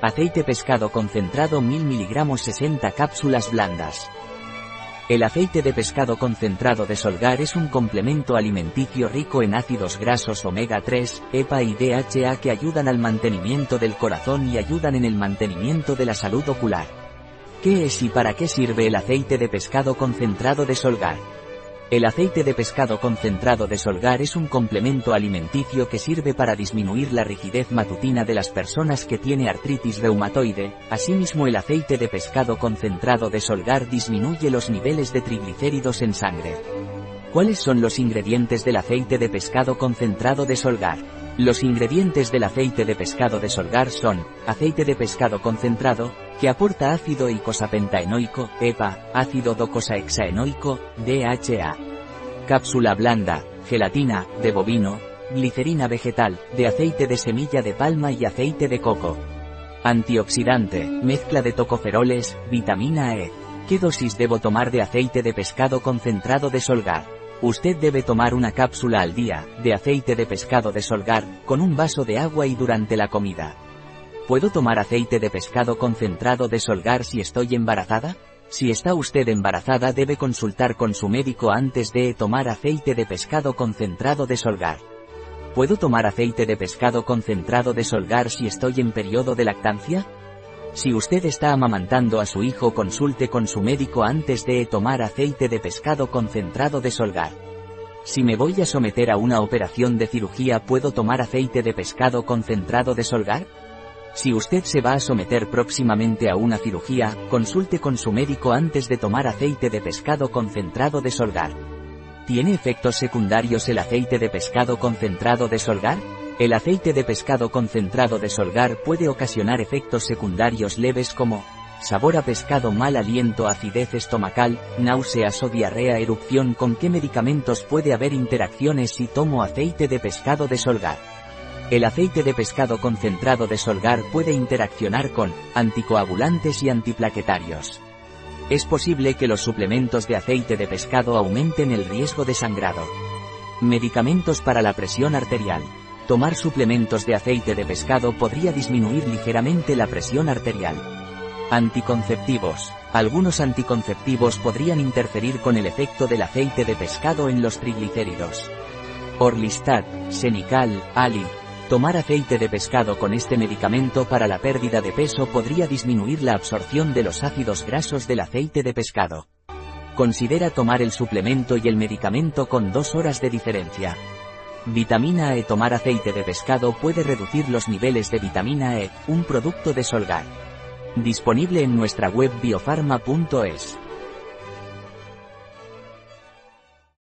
Aceite pescado concentrado 1000 mg 60 cápsulas blandas. El aceite de pescado concentrado de Solgar es un complemento alimenticio rico en ácidos grasos omega 3, EPA y DHA que ayudan al mantenimiento del corazón y ayudan en el mantenimiento de la salud ocular. ¿Qué es y para qué sirve el aceite de pescado concentrado de Solgar? El aceite de pescado concentrado de Solgar es un complemento alimenticio que sirve para disminuir la rigidez matutina de las personas que tiene artritis reumatoide, asimismo el aceite de pescado concentrado de Solgar disminuye los niveles de triglicéridos en sangre. ¿Cuáles son los ingredientes del aceite de pescado concentrado de Solgar? Los ingredientes del aceite de pescado de Solgar son, aceite de pescado concentrado, que aporta ácido icosapentaenoico, EPA, ácido docosahexaenoico, DHA. Cápsula blanda, gelatina, de bovino, glicerina vegetal, de aceite de semilla de palma y aceite de coco. Antioxidante, mezcla de tocoferoles, vitamina E. ¿Qué dosis debo tomar de aceite de pescado concentrado de Solgar? Usted debe tomar una cápsula al día, de aceite de pescado de Solgar, con un vaso de agua y durante la comida. ¿Puedo tomar aceite de pescado concentrado de Solgar si estoy embarazada? Si está usted embarazada debe consultar con su médico antes de tomar aceite de pescado concentrado de Solgar. ¿Puedo tomar aceite de pescado concentrado de Solgar si estoy en periodo de lactancia? Si usted está amamantando a su hijo consulte con su médico antes de tomar aceite de pescado concentrado de Solgar. Si me voy a someter a una operación de cirugía ¿puedo tomar aceite de pescado concentrado de Solgar? Si usted se va a someter próximamente a una cirugía, consulte con su médico antes de tomar aceite de pescado concentrado de Solgar. ¿Tiene efectos secundarios el aceite de pescado concentrado de Solgar? El aceite de pescado concentrado de Solgar puede ocasionar efectos secundarios leves como sabor a pescado, mal aliento, acidez estomacal, náuseas o diarrea, erupción. ¿Con qué medicamentos puede haber interacciones si tomo aceite de pescado de Solgar? El aceite de pescado concentrado de Solgar puede interaccionar con anticoagulantes y antiplaquetarios. Es posible que los suplementos de aceite de pescado aumenten el riesgo de sangrado. Medicamentos para la presión arterial. Tomar suplementos de aceite de pescado podría disminuir ligeramente la presión arterial. Anticonceptivos. Algunos anticonceptivos podrían interferir con el efecto del aceite de pescado en los triglicéridos. Orlistat, Senical, Ali. Tomar aceite de pescado con este medicamento para la pérdida de peso podría disminuir la absorción de los ácidos grasos del aceite de pescado. Considera tomar el suplemento y el medicamento con dos horas de diferencia. Vitamina E Tomar aceite de pescado puede reducir los niveles de vitamina E, un producto de Solgar. Disponible en nuestra web biofarma.es.